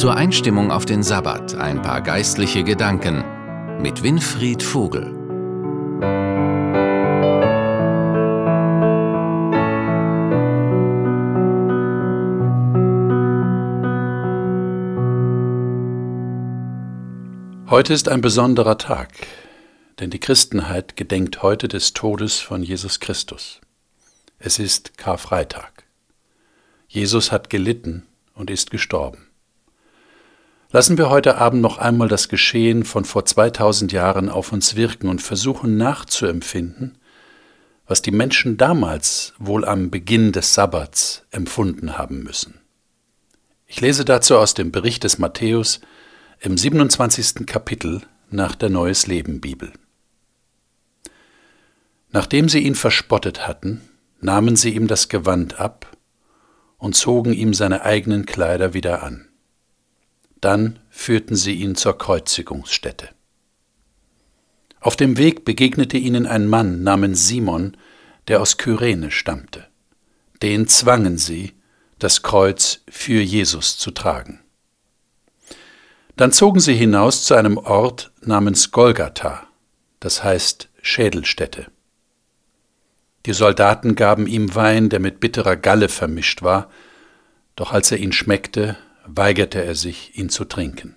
Zur Einstimmung auf den Sabbat ein paar geistliche Gedanken mit Winfried Vogel. Heute ist ein besonderer Tag, denn die Christenheit gedenkt heute des Todes von Jesus Christus. Es ist Karfreitag. Jesus hat gelitten und ist gestorben. Lassen wir heute Abend noch einmal das Geschehen von vor 2000 Jahren auf uns wirken und versuchen nachzuempfinden, was die Menschen damals wohl am Beginn des Sabbats empfunden haben müssen. Ich lese dazu aus dem Bericht des Matthäus im 27. Kapitel nach der Neues Leben Bibel. Nachdem sie ihn verspottet hatten, nahmen sie ihm das Gewand ab und zogen ihm seine eigenen Kleider wieder an. Dann führten sie ihn zur Kreuzigungsstätte. Auf dem Weg begegnete ihnen ein Mann namens Simon, der aus Kyrene stammte. Den zwangen sie, das Kreuz für Jesus zu tragen. Dann zogen sie hinaus zu einem Ort namens Golgatha, das heißt Schädelstätte. Die Soldaten gaben ihm Wein, der mit bitterer Galle vermischt war, doch als er ihn schmeckte, weigerte er sich, ihn zu trinken.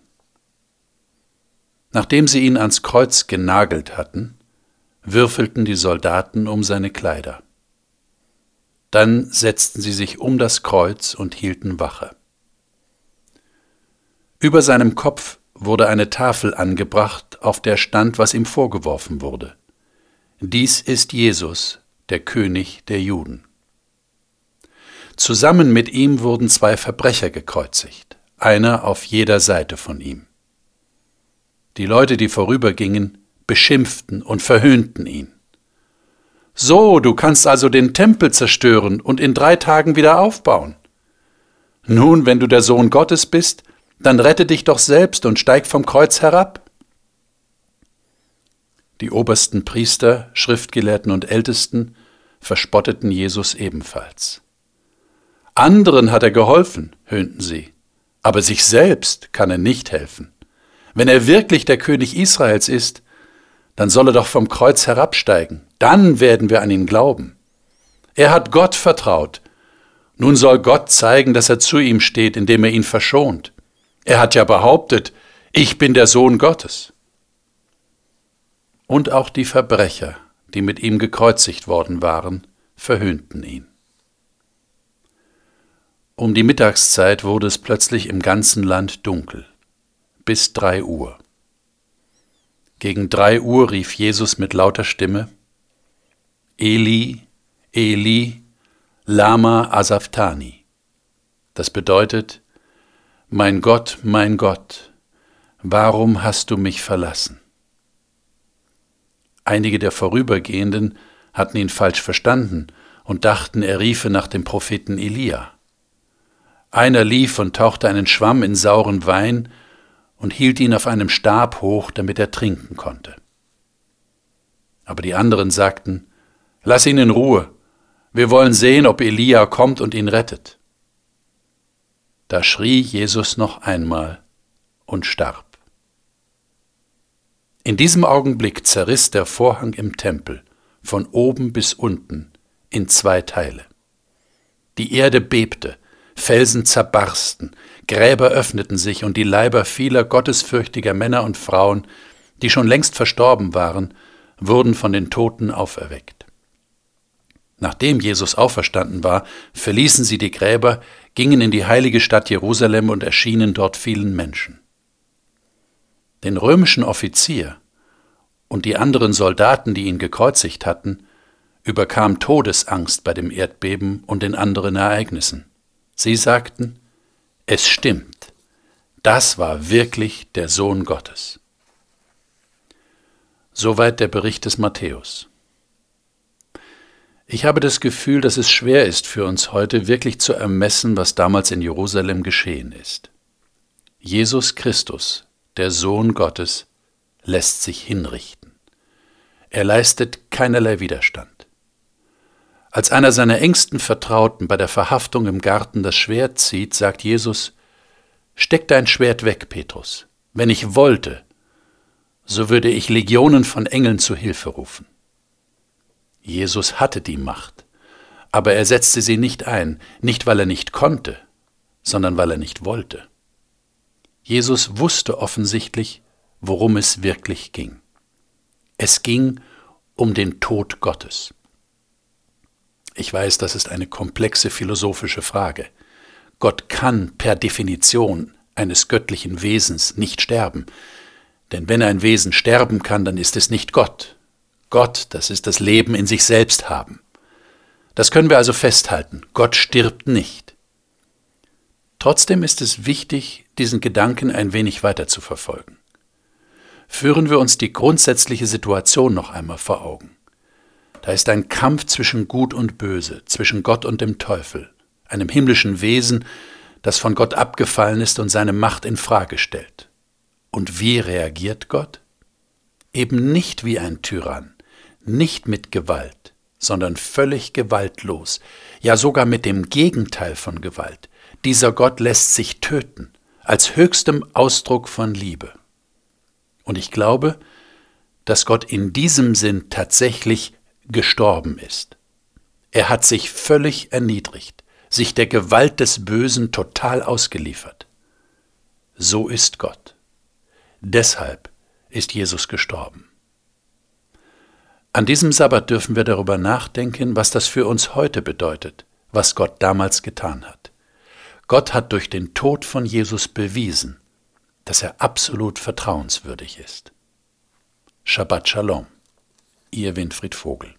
Nachdem sie ihn ans Kreuz genagelt hatten, würfelten die Soldaten um seine Kleider. Dann setzten sie sich um das Kreuz und hielten Wache. Über seinem Kopf wurde eine Tafel angebracht, auf der stand, was ihm vorgeworfen wurde. Dies ist Jesus, der König der Juden. Zusammen mit ihm wurden zwei Verbrecher gekreuzigt, einer auf jeder Seite von ihm. Die Leute, die vorübergingen, beschimpften und verhöhnten ihn. So, du kannst also den Tempel zerstören und in drei Tagen wieder aufbauen. Nun, wenn du der Sohn Gottes bist, dann rette dich doch selbst und steig vom Kreuz herab. Die obersten Priester, Schriftgelehrten und Ältesten verspotteten Jesus ebenfalls. Anderen hat er geholfen, höhnten sie, aber sich selbst kann er nicht helfen. Wenn er wirklich der König Israels ist, dann soll er doch vom Kreuz herabsteigen, dann werden wir an ihn glauben. Er hat Gott vertraut, nun soll Gott zeigen, dass er zu ihm steht, indem er ihn verschont. Er hat ja behauptet, ich bin der Sohn Gottes. Und auch die Verbrecher, die mit ihm gekreuzigt worden waren, verhöhnten ihn. Um die Mittagszeit wurde es plötzlich im ganzen Land dunkel, bis drei Uhr. Gegen drei Uhr rief Jesus mit lauter Stimme, Eli, Eli, Lama Asaftani. Das bedeutet, mein Gott, mein Gott, warum hast du mich verlassen? Einige der Vorübergehenden hatten ihn falsch verstanden und dachten, er riefe nach dem Propheten Elia. Einer lief und tauchte einen Schwamm in sauren Wein und hielt ihn auf einem Stab hoch, damit er trinken konnte. Aber die anderen sagten, Lass ihn in Ruhe, wir wollen sehen, ob Elia kommt und ihn rettet. Da schrie Jesus noch einmal und starb. In diesem Augenblick zerriss der Vorhang im Tempel von oben bis unten in zwei Teile. Die Erde bebte, Felsen zerbarsten, Gräber öffneten sich und die Leiber vieler gottesfürchtiger Männer und Frauen, die schon längst verstorben waren, wurden von den Toten auferweckt. Nachdem Jesus auferstanden war, verließen sie die Gräber, gingen in die heilige Stadt Jerusalem und erschienen dort vielen Menschen. Den römischen Offizier und die anderen Soldaten, die ihn gekreuzigt hatten, überkam Todesangst bei dem Erdbeben und den anderen Ereignissen. Sie sagten, es stimmt, das war wirklich der Sohn Gottes. Soweit der Bericht des Matthäus. Ich habe das Gefühl, dass es schwer ist für uns heute wirklich zu ermessen, was damals in Jerusalem geschehen ist. Jesus Christus, der Sohn Gottes, lässt sich hinrichten. Er leistet keinerlei Widerstand. Als einer seiner engsten Vertrauten bei der Verhaftung im Garten das Schwert zieht, sagt Jesus, Steck dein Schwert weg, Petrus. Wenn ich wollte, so würde ich Legionen von Engeln zu Hilfe rufen. Jesus hatte die Macht, aber er setzte sie nicht ein, nicht weil er nicht konnte, sondern weil er nicht wollte. Jesus wusste offensichtlich, worum es wirklich ging. Es ging um den Tod Gottes. Ich weiß, das ist eine komplexe philosophische Frage. Gott kann per Definition eines göttlichen Wesens nicht sterben, denn wenn ein Wesen sterben kann, dann ist es nicht Gott. Gott, das ist das Leben in sich selbst haben. Das können wir also festhalten. Gott stirbt nicht. Trotzdem ist es wichtig, diesen Gedanken ein wenig weiter zu verfolgen. Führen wir uns die grundsätzliche Situation noch einmal vor Augen. Da ist ein Kampf zwischen Gut und Böse, zwischen Gott und dem Teufel, einem himmlischen Wesen, das von Gott abgefallen ist und seine Macht in Frage stellt. Und wie reagiert Gott? Eben nicht wie ein Tyrann, nicht mit Gewalt, sondern völlig gewaltlos, ja sogar mit dem Gegenteil von Gewalt. Dieser Gott lässt sich töten, als höchstem Ausdruck von Liebe. Und ich glaube, dass Gott in diesem Sinn tatsächlich gestorben ist. Er hat sich völlig erniedrigt, sich der Gewalt des Bösen total ausgeliefert. So ist Gott. Deshalb ist Jesus gestorben. An diesem Sabbat dürfen wir darüber nachdenken, was das für uns heute bedeutet, was Gott damals getan hat. Gott hat durch den Tod von Jesus bewiesen, dass er absolut vertrauenswürdig ist. Shabbat Shalom, Ihr Winfried Vogel.